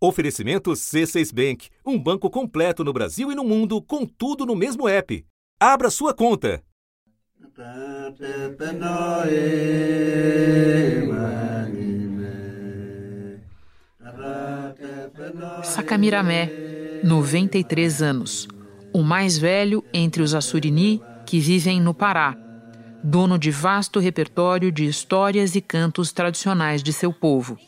Oferecimento C6 Bank, um banco completo no Brasil e no mundo, com tudo no mesmo app. Abra sua conta. Sakamiramé, 93 anos. O mais velho entre os Assurini que vivem no Pará. Dono de vasto repertório de histórias e cantos tradicionais de seu povo.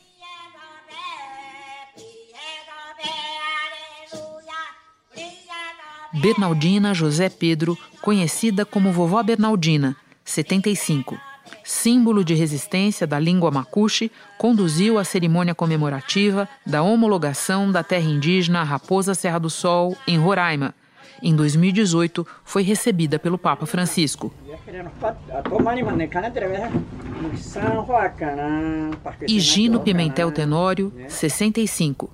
Bernardina José Pedro, conhecida como Vovó Bernardina, 75. Símbolo de resistência da língua macuxe, conduziu a cerimônia comemorativa da homologação da terra indígena Raposa Serra do Sol, em Roraima. Em 2018, foi recebida pelo Papa Francisco. Higino Pimentel Tenório, 65.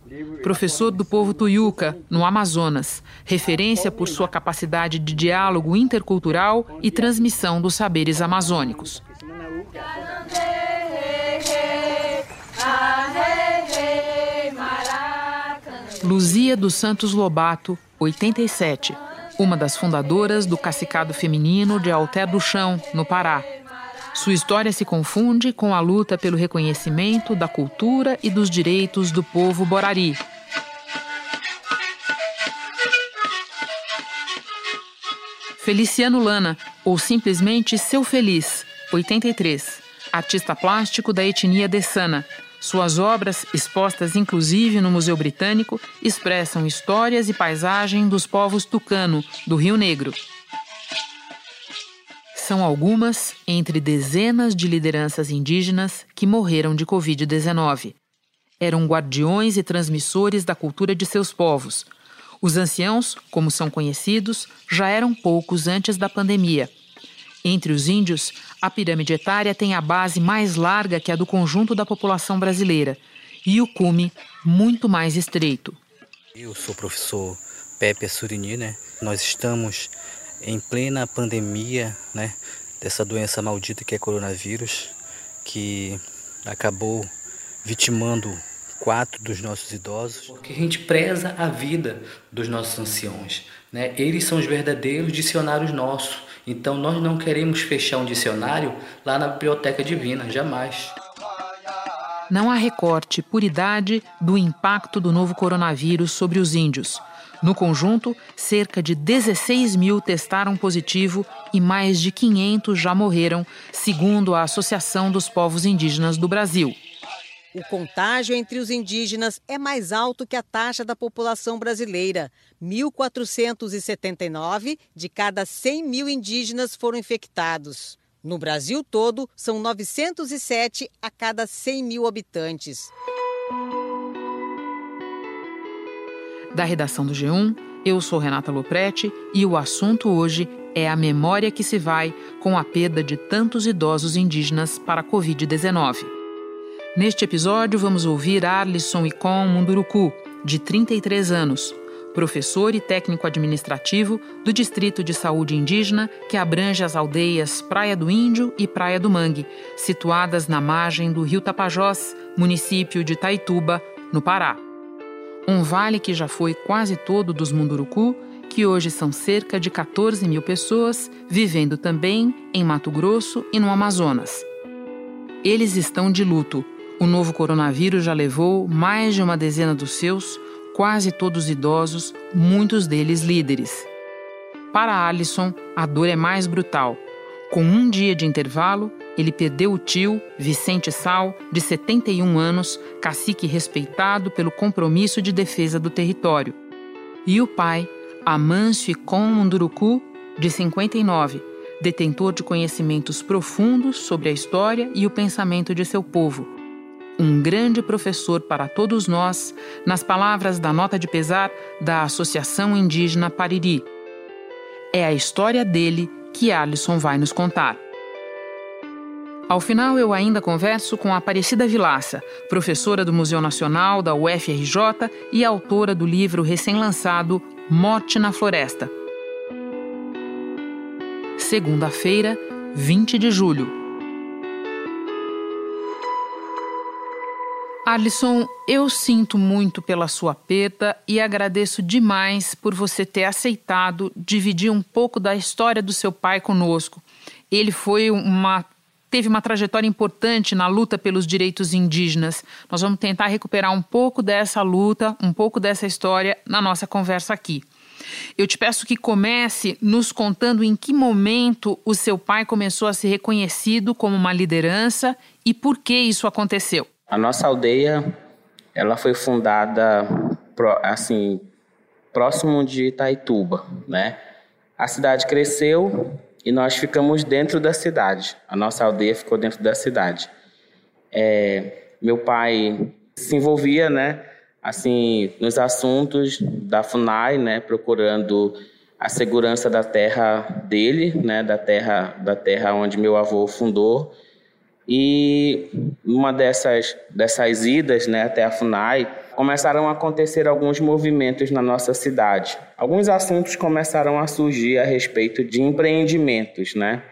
Professor do povo Tuiuca, no Amazonas. Referência por sua capacidade de diálogo intercultural e transmissão dos saberes amazônicos. Luzia dos Santos Lobato, 87 uma das fundadoras do Cacicado Feminino de Alter do Chão, no Pará. Sua história se confunde com a luta pelo reconhecimento da cultura e dos direitos do povo borari. Feliciano Lana, ou simplesmente Seu Feliz, 83, artista plástico da etnia Dessana, suas obras, expostas inclusive no Museu Britânico, expressam histórias e paisagem dos povos tucano, do Rio Negro. São algumas entre dezenas de lideranças indígenas que morreram de Covid-19. Eram guardiões e transmissores da cultura de seus povos. Os anciãos, como são conhecidos, já eram poucos antes da pandemia entre os índios, a pirâmide etária tem a base mais larga que a do conjunto da população brasileira e o cume muito mais estreito. Eu sou o professor Pepe Surini, né? Nós estamos em plena pandemia, né, dessa doença maldita que é coronavírus, que acabou vitimando quatro dos nossos idosos. Porque a gente preza a vida dos nossos anciões, né? Eles são os verdadeiros dicionários nossos. Então nós não queremos fechar um dicionário lá na Biblioteca Divina, jamais. Não há recorte por idade do impacto do novo coronavírus sobre os índios. No conjunto, cerca de 16 mil testaram positivo e mais de 500 já morreram, segundo a Associação dos Povos Indígenas do Brasil. O contágio entre os indígenas é mais alto que a taxa da população brasileira. 1.479 de cada 100 mil indígenas foram infectados. No Brasil todo, são 907 a cada 100 mil habitantes. Da redação do G1, eu sou Renata Loprete e o assunto hoje é a memória que se vai com a perda de tantos idosos indígenas para a Covid-19. Neste episódio, vamos ouvir Arlisson Icon Munduruku, de 33 anos, professor e técnico administrativo do Distrito de Saúde Indígena, que abrange as aldeias Praia do Índio e Praia do Mangue, situadas na margem do rio Tapajós, município de Taituba, no Pará. Um vale que já foi quase todo dos Munduruku, que hoje são cerca de 14 mil pessoas, vivendo também em Mato Grosso e no Amazonas. Eles estão de luto o novo coronavírus já levou mais de uma dezena dos seus, quase todos idosos, muitos deles líderes. Para Alisson, a dor é mais brutal. Com um dia de intervalo, ele perdeu o tio, Vicente Sal, de 71 anos, cacique respeitado pelo compromisso de defesa do território. E o pai, Amâncio Icon Munduruku, de 59, detentor de conhecimentos profundos sobre a história e o pensamento de seu povo um grande professor para todos nós, nas palavras da nota de pesar da Associação Indígena Pariri. É a história dele que Alisson vai nos contar. Ao final, eu ainda converso com Aparecida Vilaça, professora do Museu Nacional da UFRJ e autora do livro recém-lançado Morte na Floresta. Segunda-feira, 20 de julho. Alisson, eu sinto muito pela sua perda e agradeço demais por você ter aceitado dividir um pouco da história do seu pai conosco. Ele foi uma teve uma trajetória importante na luta pelos direitos indígenas. Nós vamos tentar recuperar um pouco dessa luta, um pouco dessa história na nossa conversa aqui. Eu te peço que comece nos contando em que momento o seu pai começou a ser reconhecido como uma liderança e por que isso aconteceu. A nossa aldeia, ela foi fundada assim próximo de Itaituba, né? A cidade cresceu e nós ficamos dentro da cidade. A nossa aldeia ficou dentro da cidade. É, meu pai se envolvia, né? Assim, nos assuntos da Funai, né? Procurando a segurança da terra dele, né? Da terra, da terra onde meu avô fundou e numa dessas, dessas idas né, até a FUNAI, começaram a acontecer alguns movimentos na nossa cidade. Alguns assuntos começaram a surgir a respeito de empreendimentos, né?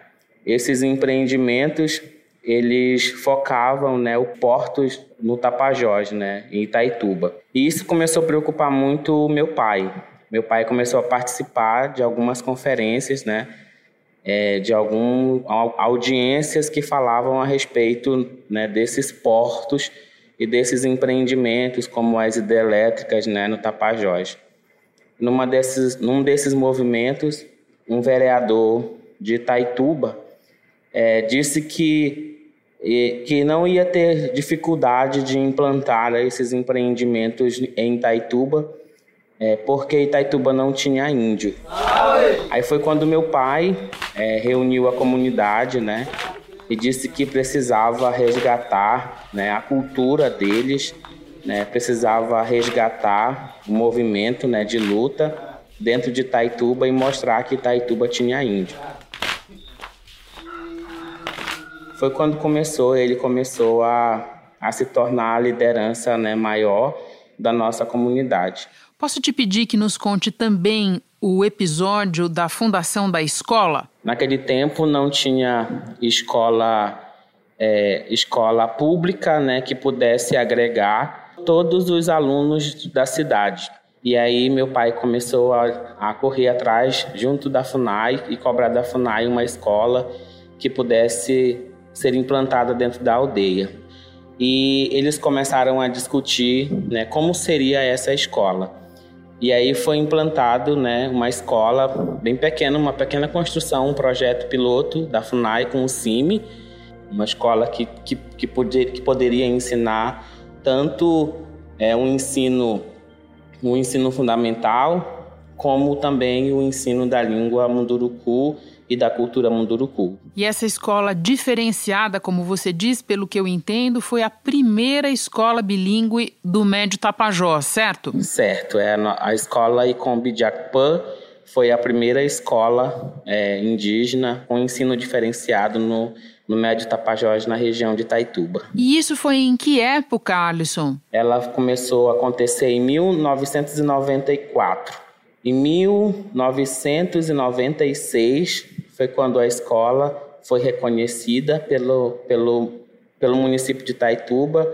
Esses empreendimentos, eles focavam, né, o portos no Tapajós, né, em Itaituba. E isso começou a preocupar muito o meu pai. Meu pai começou a participar de algumas conferências, né, é, de algumas audiências que falavam a respeito né, desses portos e desses empreendimentos, como as hidrelétricas né, no Tapajós. Numa desses, num desses movimentos, um vereador de Itaituba é, disse que que não ia ter dificuldade de implantar esses empreendimentos em Itaituba, é, porque Itaituba não tinha índio. Aí foi quando meu pai é, reuniu a comunidade, né, e disse que precisava resgatar, né, a cultura deles, né, precisava resgatar o movimento, né, de luta dentro de Itaituba e mostrar que Itaituba tinha índio. Foi quando começou, ele começou a, a se tornar a liderança né, maior da nossa comunidade. Posso te pedir que nos conte também o episódio da fundação da escola? Naquele tempo não tinha escola é, escola pública né, que pudesse agregar todos os alunos da cidade. E aí meu pai começou a, a correr atrás, junto da FUNAI, e cobrar da FUNAI uma escola que pudesse ser implantada dentro da aldeia. E eles começaram a discutir né, como seria essa escola. E aí foi implantado né, uma escola bem pequena, uma pequena construção, um projeto piloto da FUNAI com o CIMI, uma escola que, que, que, poder, que poderia ensinar tanto é, um ensino um ensino fundamental como também o ensino da língua munduruku e da cultura munduruku. E essa escola diferenciada, como você diz, pelo que eu entendo, foi a primeira escola bilíngue do Médio Tapajós, certo? Certo, é a, escola Icombi de Akpan foi a primeira escola é, indígena com ensino diferenciado no, no Médio Tapajós, na região de Itaituba. E isso foi em que época, Alisson? Ela começou a acontecer em 1994. Em 1996 foi quando a escola foi reconhecida pelo, pelo, pelo município de Taituba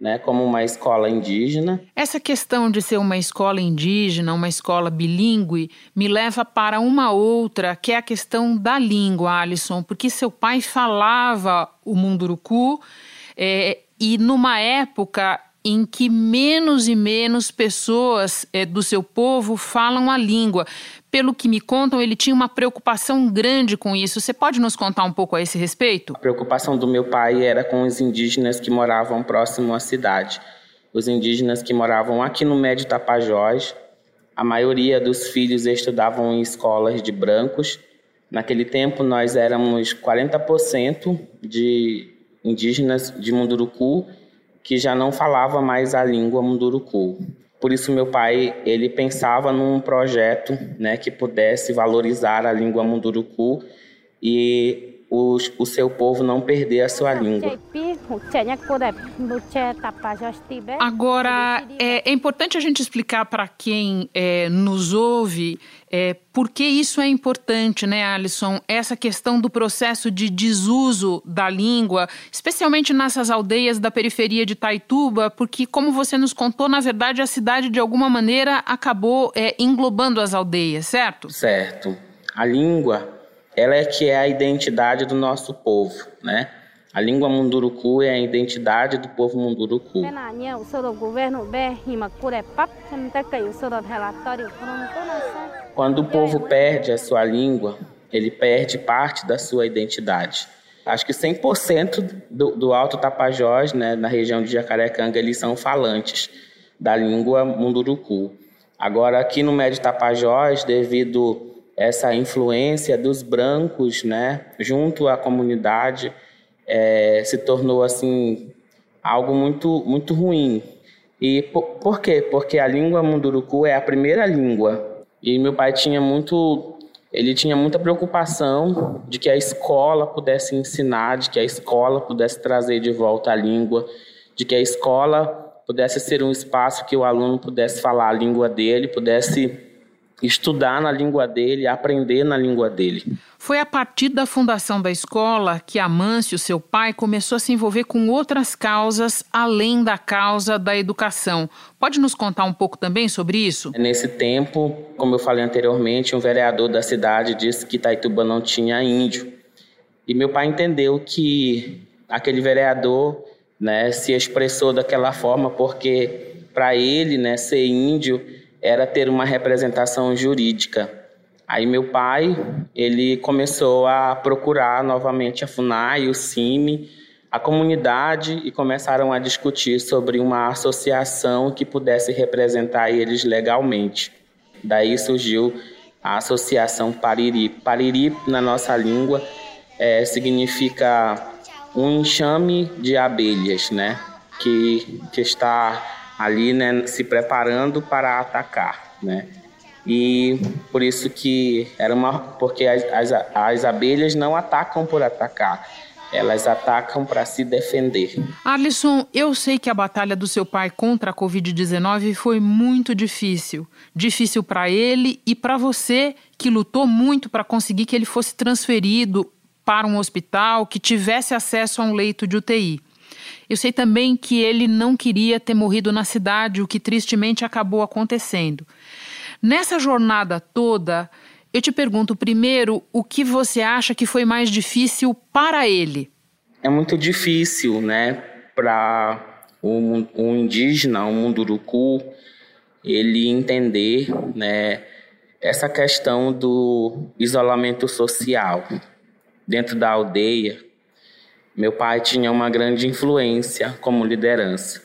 né, como uma escola indígena. Essa questão de ser uma escola indígena, uma escola bilíngue, me leva para uma outra, que é a questão da língua, Alisson, porque seu pai falava o munduruku é, e numa época em que menos e menos pessoas é, do seu povo falam a língua. Pelo que me contam, ele tinha uma preocupação grande com isso. Você pode nos contar um pouco a esse respeito? A preocupação do meu pai era com os indígenas que moravam próximo à cidade. Os indígenas que moravam aqui no Médio Tapajós, a maioria dos filhos estudavam em escolas de brancos. Naquele tempo, nós éramos 40% de indígenas de Munduruku que já não falava mais a língua munduruku. Por isso meu pai, ele pensava num projeto, né, que pudesse valorizar a língua munduruku e os, o seu povo não perder a sua língua. Agora, é, é importante a gente explicar para quem é, nos ouve é, por que isso é importante, né, Alisson? Essa questão do processo de desuso da língua, especialmente nessas aldeias da periferia de Taituba, porque, como você nos contou, na verdade a cidade de alguma maneira acabou é, englobando as aldeias, certo? Certo. A língua, ela é que é a identidade do nosso povo, né? A língua munduruku é a identidade do povo munduruku. Quando o povo perde a sua língua, ele perde parte da sua identidade. Acho que 100% do, do Alto Tapajós, né, na região de Jacarecanga, eles são falantes da língua munduruku. Agora, aqui no Médio Tapajós, devido essa influência dos brancos, né, junto à comunidade, é, se tornou assim algo muito muito ruim. E por, por quê? Porque a língua munduruku é a primeira língua. E meu pai tinha muito ele tinha muita preocupação de que a escola pudesse ensinar, de que a escola pudesse trazer de volta a língua, de que a escola pudesse ser um espaço que o aluno pudesse falar a língua dele, pudesse estudar na língua dele, aprender na língua dele. Foi a partir da fundação da escola que Amâncio, seu pai, começou a se envolver com outras causas além da causa da educação. Pode nos contar um pouco também sobre isso? Nesse tempo, como eu falei anteriormente, um vereador da cidade disse que Itaituba não tinha índio. E meu pai entendeu que aquele vereador né, se expressou daquela forma porque para ele né, ser índio era ter uma representação jurídica. Aí meu pai, ele começou a procurar novamente a FUNAI, o CIMI, a comunidade e começaram a discutir sobre uma associação que pudesse representar eles legalmente. Daí surgiu a Associação Pariri. Pariri, na nossa língua, é, significa um enxame de abelhas, né? Que, que está ali né, se preparando para atacar, né? e por isso que era uma porque as, as, as abelhas não atacam por atacar elas atacam para se defender. Alisson, eu sei que a batalha do seu pai contra a Covid-19 foi muito difícil. Difícil para ele e para você, que lutou muito para conseguir que ele fosse transferido para um hospital, que tivesse acesso a um leito de UTI. Eu sei também que ele não queria ter morrido na cidade, o que tristemente acabou acontecendo. Nessa jornada toda, eu te pergunto primeiro o que você acha que foi mais difícil para ele? É muito difícil, né, para o, indígena, o munduruku, ele entender, né, essa questão do isolamento social dentro da aldeia. Meu pai tinha uma grande influência como liderança.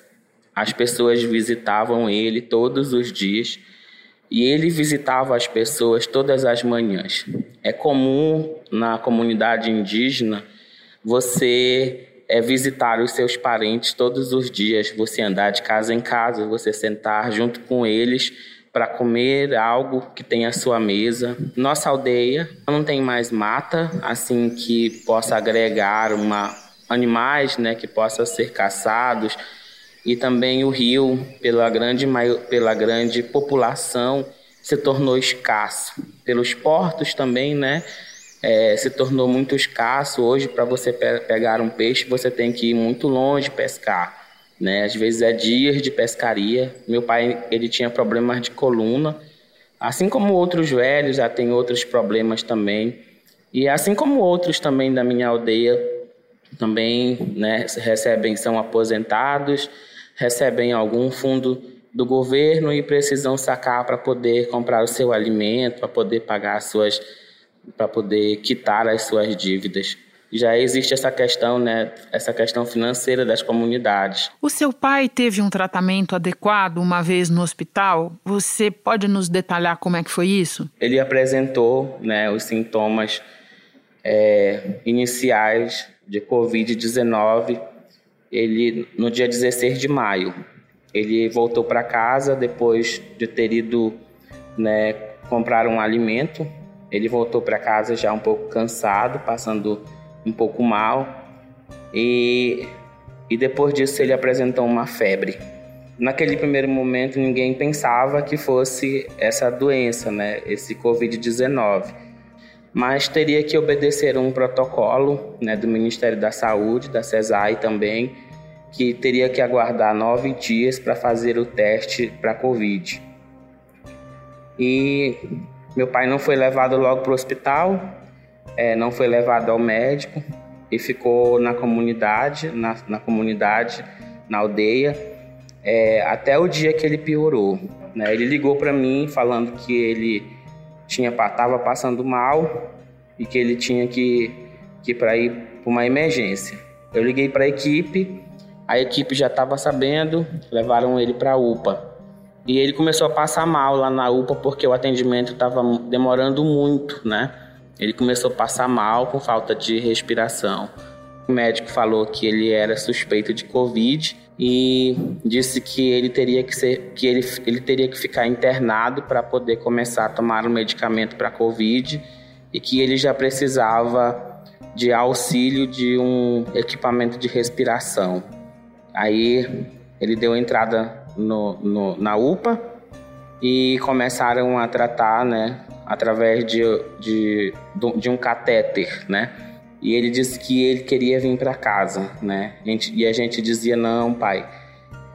As pessoas visitavam ele todos os dias e ele visitava as pessoas todas as manhãs. É comum na comunidade indígena você é visitar os seus parentes todos os dias, você andar de casa em casa, você sentar junto com eles para comer algo que tem à sua mesa. Nossa aldeia não tem mais mata, assim que possa agregar uma animais, né, que possam ser caçados e também o rio, pela grande, pela grande população, se tornou escasso. Pelos portos também, né? É, se tornou muito escasso. Hoje, para você pe pegar um peixe, você tem que ir muito longe pescar. Né? Às vezes é dias de pescaria. Meu pai ele tinha problemas de coluna, assim como outros velhos já tem outros problemas também. E assim como outros também da minha aldeia também né, recebem, são aposentados, recebem algum fundo do governo e precisam sacar para poder comprar o seu alimento, para poder pagar as suas, para poder quitar as suas dívidas. Já existe essa questão, né, essa questão financeira das comunidades. O seu pai teve um tratamento adequado uma vez no hospital? Você pode nos detalhar como é que foi isso? Ele apresentou, né, os sintomas é, iniciais de Covid-19 ele no dia 16 de maio. Ele voltou para casa depois de ter ido né, comprar um alimento. Ele voltou para casa já um pouco cansado, passando um pouco mal. E e depois disso ele apresentou uma febre. Naquele primeiro momento ninguém pensava que fosse essa doença, né, esse COVID-19, mas teria que obedecer um protocolo, né, do Ministério da Saúde, da CESAI também, que teria que aguardar nove dias para fazer o teste para Covid. E meu pai não foi levado logo para o hospital, é, não foi levado ao médico e ficou na comunidade, na, na comunidade, na aldeia, é, até o dia que ele piorou. Né? Ele ligou para mim falando que ele tinha estava passando mal e que ele tinha que, que para ir para uma emergência. Eu liguei para a equipe, a equipe já estava sabendo, levaram ele para a UPA. E ele começou a passar mal lá na UPA porque o atendimento estava demorando muito, né? Ele começou a passar mal com falta de respiração. O médico falou que ele era suspeito de Covid e disse que ele teria que ser que ele, ele teria que ficar internado para poder começar a tomar o medicamento para Covid e que ele já precisava de auxílio de um equipamento de respiração. Aí ele deu entrada no, no, na UPA e começaram a tratar, né, através de, de, de um catéter, né? E ele disse que ele queria vir para casa, né? E a gente dizia: não, pai,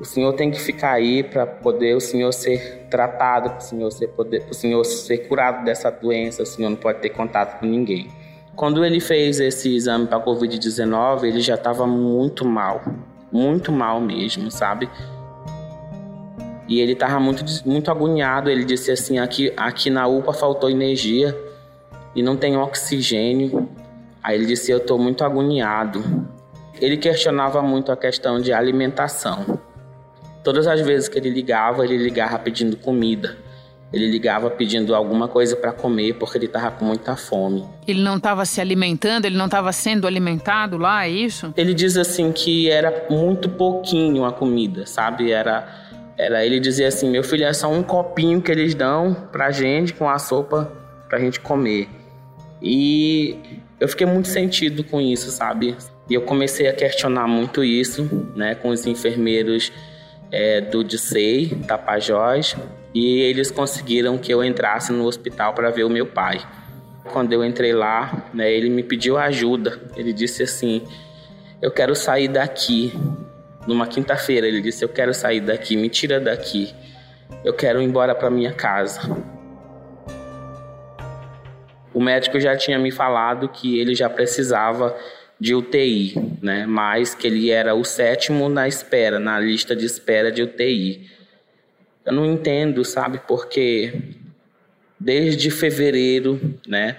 o senhor tem que ficar aí para poder o senhor ser tratado, para o senhor ser poder, o senhor ser curado dessa doença. O senhor não pode ter contato com ninguém. Quando ele fez esse exame para Covid-19, ele já estava muito mal, muito mal mesmo, sabe? E ele estava muito, muito agoniado. Ele disse assim: aqui, aqui na UPA faltou energia e não tem oxigênio. Aí ele disse: Eu estou muito agoniado. Ele questionava muito a questão de alimentação. Todas as vezes que ele ligava, ele ligava pedindo comida. Ele ligava pedindo alguma coisa para comer porque ele estava com muita fome. Ele não estava se alimentando, ele não estava sendo alimentado lá, é isso? Ele diz assim que era muito pouquinho a comida, sabe? Era era, ele dizia assim: meu filho, é só um copinho que eles dão pra gente com a sopa pra gente comer. E eu fiquei muito sentido com isso, sabe? E eu comecei a questionar muito isso, né, com os enfermeiros é, do DICEI, Tapajós, e eles conseguiram que eu entrasse no hospital para ver o meu pai. Quando eu entrei lá, né, ele me pediu ajuda. Ele disse assim: Eu quero sair daqui numa quinta-feira. Ele disse: Eu quero sair daqui, me tira daqui. Eu quero ir embora para minha casa. O médico já tinha me falado que ele já precisava de UTI, né? Mas que ele era o sétimo na espera, na lista de espera de UTI. Eu não entendo, sabe? Porque desde fevereiro, né,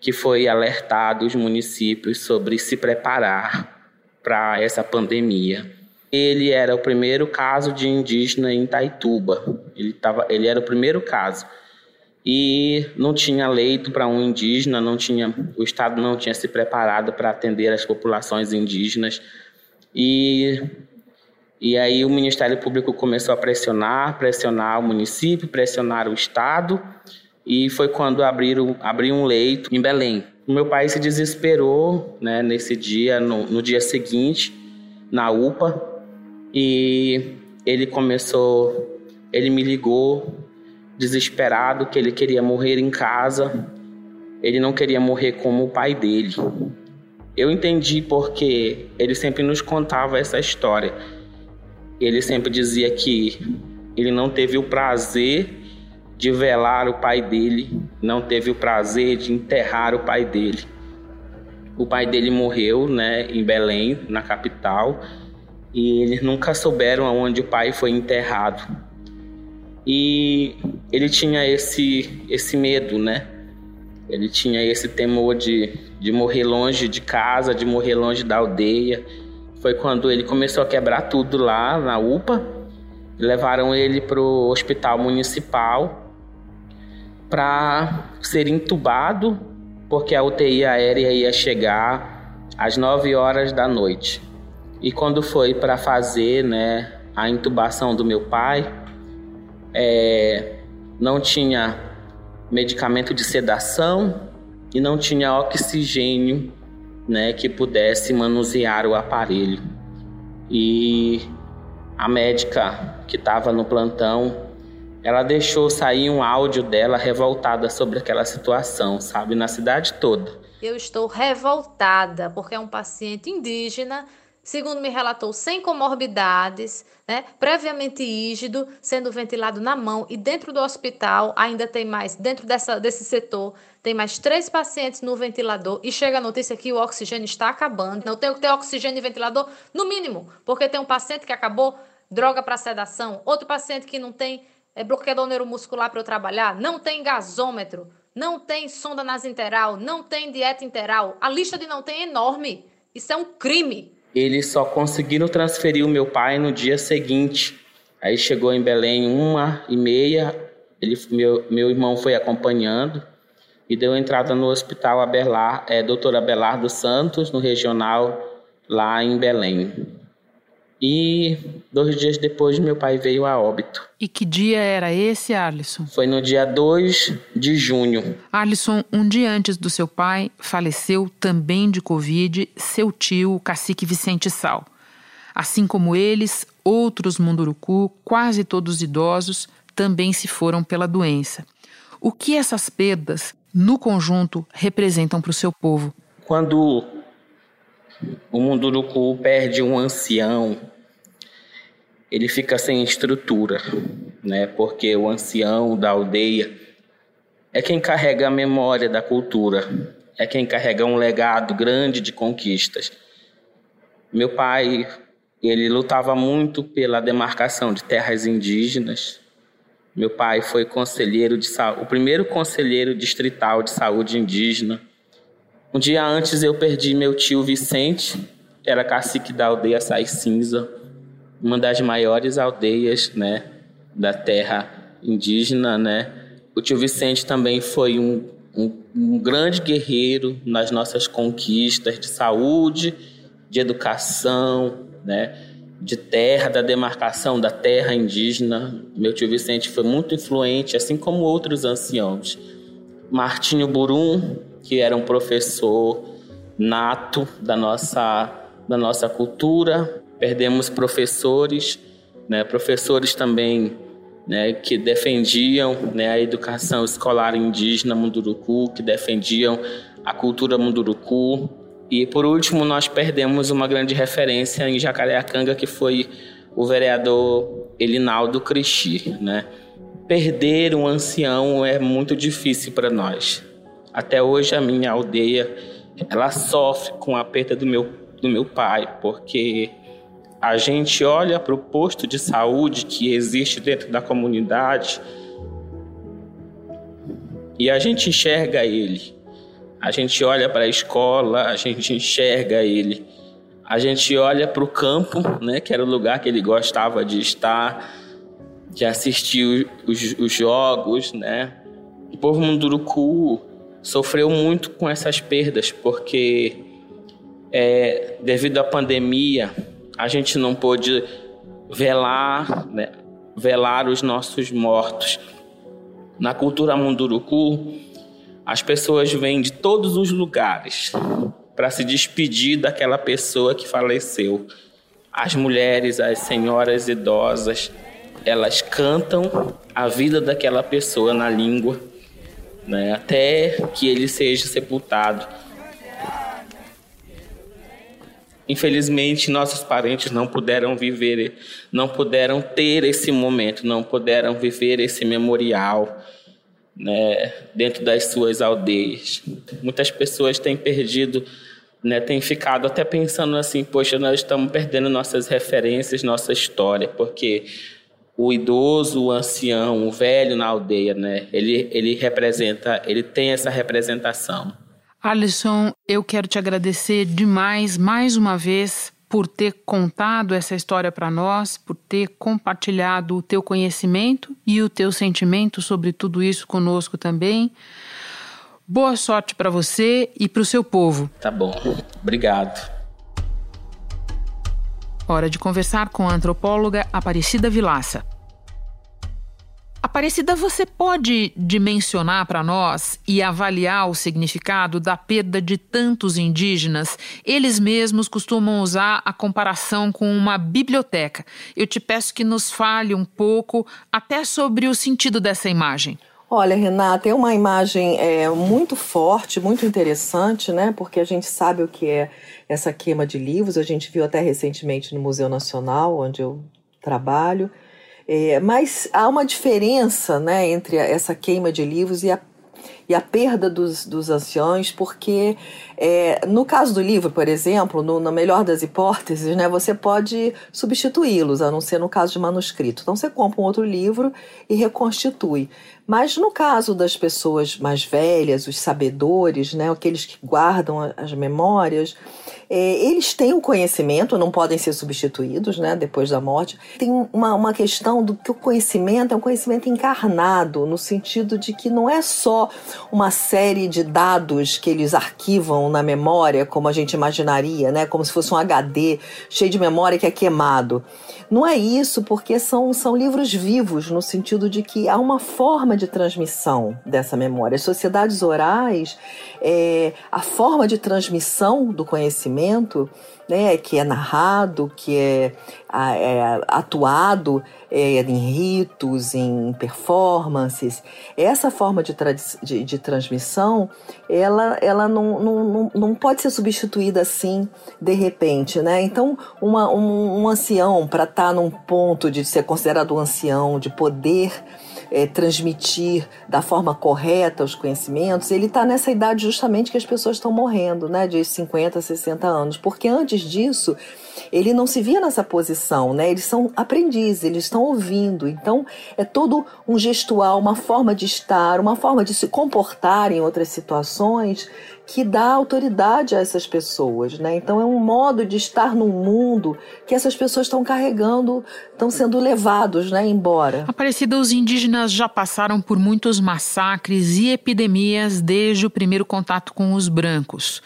que foi alertado os municípios sobre se preparar para essa pandemia. Ele era o primeiro caso de indígena em Taituba. Ele, ele era o primeiro caso. E não tinha leito para um indígena, não tinha, o Estado não tinha se preparado para atender as populações indígenas. E, e aí o Ministério Público começou a pressionar, pressionar o município, pressionar o Estado. E foi quando abriram, abriu um leito em Belém, o meu pai se desesperou né, nesse dia, no, no dia seguinte, na UPA, e ele começou, ele me ligou desesperado que ele queria morrer em casa, ele não queria morrer como o pai dele. Eu entendi porque ele sempre nos contava essa história. Ele sempre dizia que ele não teve o prazer de velar o pai dele, não teve o prazer de enterrar o pai dele. O pai dele morreu, né, em Belém, na capital, e eles nunca souberam aonde o pai foi enterrado. E ele tinha esse esse medo, né? Ele tinha esse temor de, de morrer longe de casa, de morrer longe da aldeia. Foi quando ele começou a quebrar tudo lá na UPA. Levaram ele para o hospital municipal para ser entubado, porque a UTI aérea ia chegar às 9 horas da noite. E quando foi para fazer né, a intubação do meu pai, é, não tinha medicamento de sedação e não tinha oxigênio né, que pudesse manusear o aparelho. e a médica que estava no plantão, ela deixou sair um áudio dela revoltada sobre aquela situação, sabe, na cidade toda. Eu estou revoltada porque é um paciente indígena segundo me relatou, sem comorbidades, né, previamente ígido, sendo ventilado na mão e dentro do hospital ainda tem mais, dentro dessa, desse setor, tem mais três pacientes no ventilador e chega a notícia que o oxigênio está acabando. Não tenho que ter oxigênio e ventilador, no mínimo, porque tem um paciente que acabou droga para sedação, outro paciente que não tem é, bloqueador neuromuscular para eu trabalhar, não tem gasômetro, não tem sonda nasinteral, não tem dieta interal. A lista de não tem é enorme. Isso é um crime eles só conseguiram transferir o meu pai no dia seguinte. Aí chegou em Belém uma e meia, ele, meu, meu irmão foi acompanhando e deu entrada no hospital Abelar, é, Doutor Abelardo Santos, no regional lá em Belém. E dois dias depois, meu pai veio a óbito. E que dia era esse, Alisson? Foi no dia 2 de junho. Alisson, um dia antes do seu pai, faleceu também de Covid seu tio, o cacique Vicente Sal. Assim como eles, outros Munduruku, quase todos idosos, também se foram pela doença. O que essas perdas, no conjunto, representam para o seu povo? Quando o Munduruku perde um ancião, ele fica sem estrutura, né? Porque o ancião da aldeia é quem carrega a memória da cultura, é quem carrega um legado grande de conquistas. Meu pai, ele lutava muito pela demarcação de terras indígenas. Meu pai foi conselheiro de o primeiro conselheiro distrital de saúde indígena. Um dia antes eu perdi meu tio Vicente, era cacique da aldeia Sai Cinza uma das maiores aldeias, né, da terra indígena, né. O tio Vicente também foi um, um, um grande guerreiro nas nossas conquistas de saúde, de educação, né, de terra, da demarcação da terra indígena. Meu tio Vicente foi muito influente, assim como outros anciãos. Martinho Burum, que era um professor nato da nossa, da nossa cultura, perdemos professores, né, professores também né, que defendiam né, a educação escolar indígena Munduruku, que defendiam a cultura Munduruku. E por último, nós perdemos uma grande referência em Jacareacanga, que foi o vereador Elinaldo Cristi. Né? Perder um ancião é muito difícil para nós. Até hoje a minha aldeia ela sofre com a perda do meu, do meu pai, porque a gente olha para o posto de saúde que existe dentro da comunidade e a gente enxerga ele. A gente olha para a escola, a gente enxerga ele. A gente olha para o campo, né, que era o lugar que ele gostava de estar, de assistir os, os jogos, né. O povo Munduruku sofreu muito com essas perdas, porque é, devido à pandemia, a gente não pôde velar, né, velar os nossos mortos. Na cultura munduruku, as pessoas vêm de todos os lugares para se despedir daquela pessoa que faleceu. As mulheres, as senhoras idosas, elas cantam a vida daquela pessoa na língua, né, até que ele seja sepultado. Infelizmente, nossos parentes não puderam viver, não puderam ter esse momento, não puderam viver esse memorial né, dentro das suas aldeias. Muitas pessoas têm perdido, né, têm ficado até pensando assim: poxa, nós estamos perdendo nossas referências, nossa história, porque o idoso, o ancião, o velho na aldeia, né, ele, ele representa, ele tem essa representação. Alisson, eu quero te agradecer demais, mais uma vez, por ter contado essa história para nós, por ter compartilhado o teu conhecimento e o teu sentimento sobre tudo isso conosco também. Boa sorte para você e para o seu povo. Tá bom. Obrigado. Hora de conversar com a antropóloga Aparecida Vilaça Aparecida, você pode dimensionar para nós e avaliar o significado da perda de tantos indígenas? Eles mesmos costumam usar a comparação com uma biblioteca. Eu te peço que nos fale um pouco até sobre o sentido dessa imagem. Olha, Renata, é uma imagem é, muito forte, muito interessante, né? Porque a gente sabe o que é essa queima de livros. A gente viu até recentemente no Museu Nacional, onde eu trabalho. É, mas há uma diferença né, entre essa queima de livros e a, e a perda dos, dos anciões, porque é, no caso do livro, por exemplo, no, na melhor das hipóteses, né, você pode substituí-los, a não ser no caso de manuscrito. Então você compra um outro livro e reconstitui. Mas no caso das pessoas mais velhas, os sabedores, né, aqueles que guardam as memórias, é, eles têm o conhecimento, não podem ser substituídos né, depois da morte. Tem uma, uma questão do que o conhecimento é um conhecimento encarnado, no sentido de que não é só uma série de dados que eles arquivam na memória, como a gente imaginaria, né, como se fosse um HD cheio de memória que é queimado. Não é isso, porque são, são livros vivos, no sentido de que há uma forma de transmissão dessa memória. As sociedades orais, é, a forma de transmissão do conhecimento, né, que é narrado, que é, é atuado é, em ritos, em performances, essa forma de, de, de transmissão, ela, ela não, não, não pode ser substituída assim de repente, né? Então, uma, um, um ancião, para estar tá num ponto de ser considerado um ancião, de poder é, transmitir da forma correta os conhecimentos, ele está nessa idade justamente que as pessoas estão morrendo, né, de 50, 60 anos, porque antes disso ele não se via nessa posição, né? Eles são aprendizes, eles estão ouvindo. Então, é todo um gestual, uma forma de estar, uma forma de se comportar em outras situações que dá autoridade a essas pessoas, né? Então é um modo de estar num mundo que essas pessoas estão carregando, estão sendo levados, né, embora. Aparecida, os indígenas já passaram por muitos massacres e epidemias desde o primeiro contato com os brancos.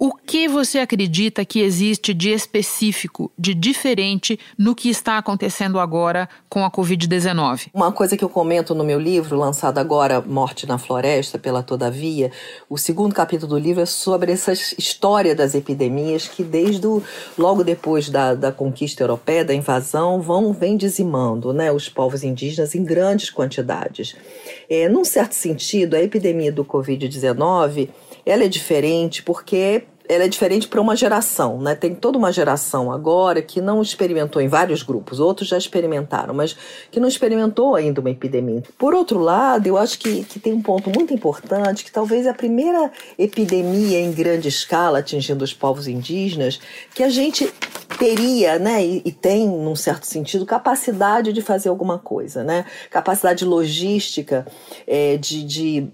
O que você acredita que existe de específico, de diferente no que está acontecendo agora com a Covid-19? Uma coisa que eu comento no meu livro, lançado agora, Morte na Floresta, pela Todavia, o segundo capítulo do livro é sobre essa história das epidemias que, desde o, logo depois da, da conquista europeia, da invasão, vão vem dizimando né, os povos indígenas em grandes quantidades. É, num certo sentido, a epidemia do Covid-19 ela é diferente porque ela é diferente para uma geração, né? Tem toda uma geração agora que não experimentou em vários grupos, outros já experimentaram, mas que não experimentou ainda uma epidemia. Por outro lado, eu acho que, que tem um ponto muito importante, que talvez é a primeira epidemia em grande escala atingindo os povos indígenas, que a gente teria, né, e, e tem, num certo sentido, capacidade de fazer alguma coisa, né? Capacidade logística, é, de, de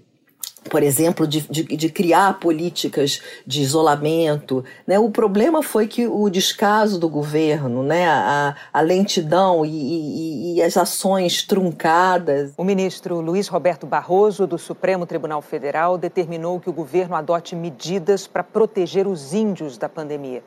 por exemplo, de, de, de, criar políticas de isolamento. Né? O problema foi que o descaso do governo, né? a, a lentidão e, e, e, as ações truncadas. O ministro Luiz Roberto Barroso, do Supremo Tribunal Federal, determinou que o governo adote medidas para proteger os índios da pandemia.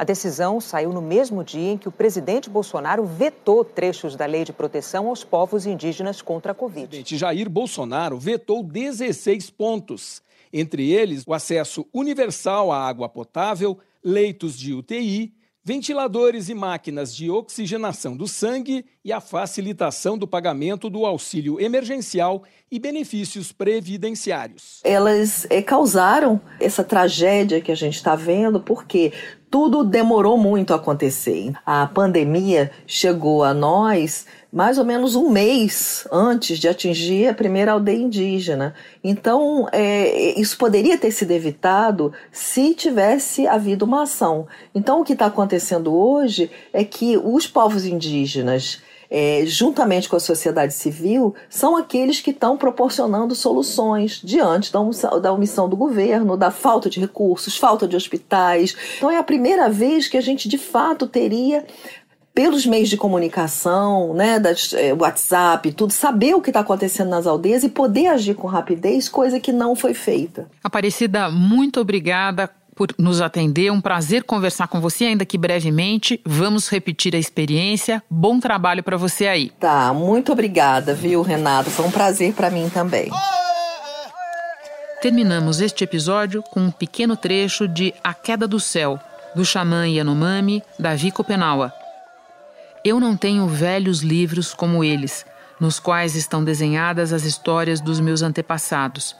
A decisão saiu no mesmo dia em que o presidente Bolsonaro vetou trechos da lei de proteção aos povos indígenas contra a Covid. O presidente Jair Bolsonaro vetou 16 pontos, entre eles o acesso universal à água potável, leitos de UTI, ventiladores e máquinas de oxigenação do sangue e a facilitação do pagamento do auxílio emergencial e benefícios previdenciários. Elas é, causaram essa tragédia que a gente está vendo porque tudo demorou muito a acontecer. A pandemia chegou a nós mais ou menos um mês antes de atingir a primeira aldeia indígena. Então, é, isso poderia ter sido evitado se tivesse havido uma ação. Então, o que está acontecendo hoje é que os povos indígenas é, juntamente com a sociedade civil, são aqueles que estão proporcionando soluções diante da omissão, do governo, da falta de recursos, falta de hospitais. Então é a primeira vez que a gente de fato teria pelos meios de comunicação, né, das, é, WhatsApp, tudo, saber o que está acontecendo nas aldeias e poder agir com rapidez, coisa que não foi feita. Aparecida, muito obrigada. Por nos atender. Um prazer conversar com você, ainda que brevemente. Vamos repetir a experiência. Bom trabalho para você aí. Tá, muito obrigada, viu, Renato? Foi um prazer para mim também. Terminamos este episódio com um pequeno trecho de A Queda do Céu, do xamã Yanomami, Davi Kopenawa. Eu não tenho velhos livros como eles, nos quais estão desenhadas as histórias dos meus antepassados.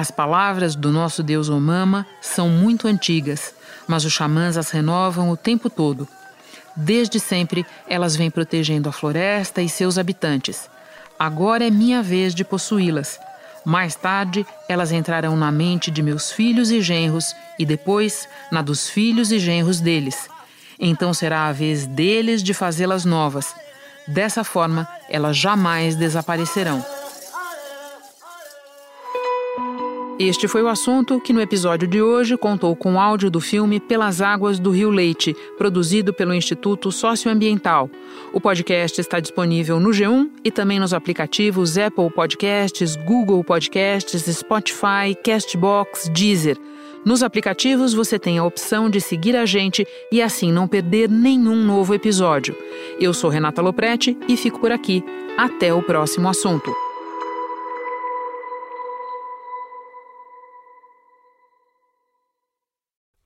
As palavras do nosso Deus Omama são muito antigas, mas os xamãs as renovam o tempo todo. Desde sempre, elas vêm protegendo a floresta e seus habitantes. Agora é minha vez de possuí-las mais tarde, elas entrarão na mente de meus filhos e genros e depois na dos filhos e genros deles. Então será a vez deles de fazê-las novas. Dessa forma, elas jamais desaparecerão. Este foi o assunto que no episódio de hoje contou com áudio do filme Pelas Águas do Rio Leite, produzido pelo Instituto Socioambiental. O podcast está disponível no G1 e também nos aplicativos Apple Podcasts, Google Podcasts, Spotify, Castbox, Deezer. Nos aplicativos você tem a opção de seguir a gente e assim não perder nenhum novo episódio. Eu sou Renata Loprete e fico por aqui. Até o próximo assunto.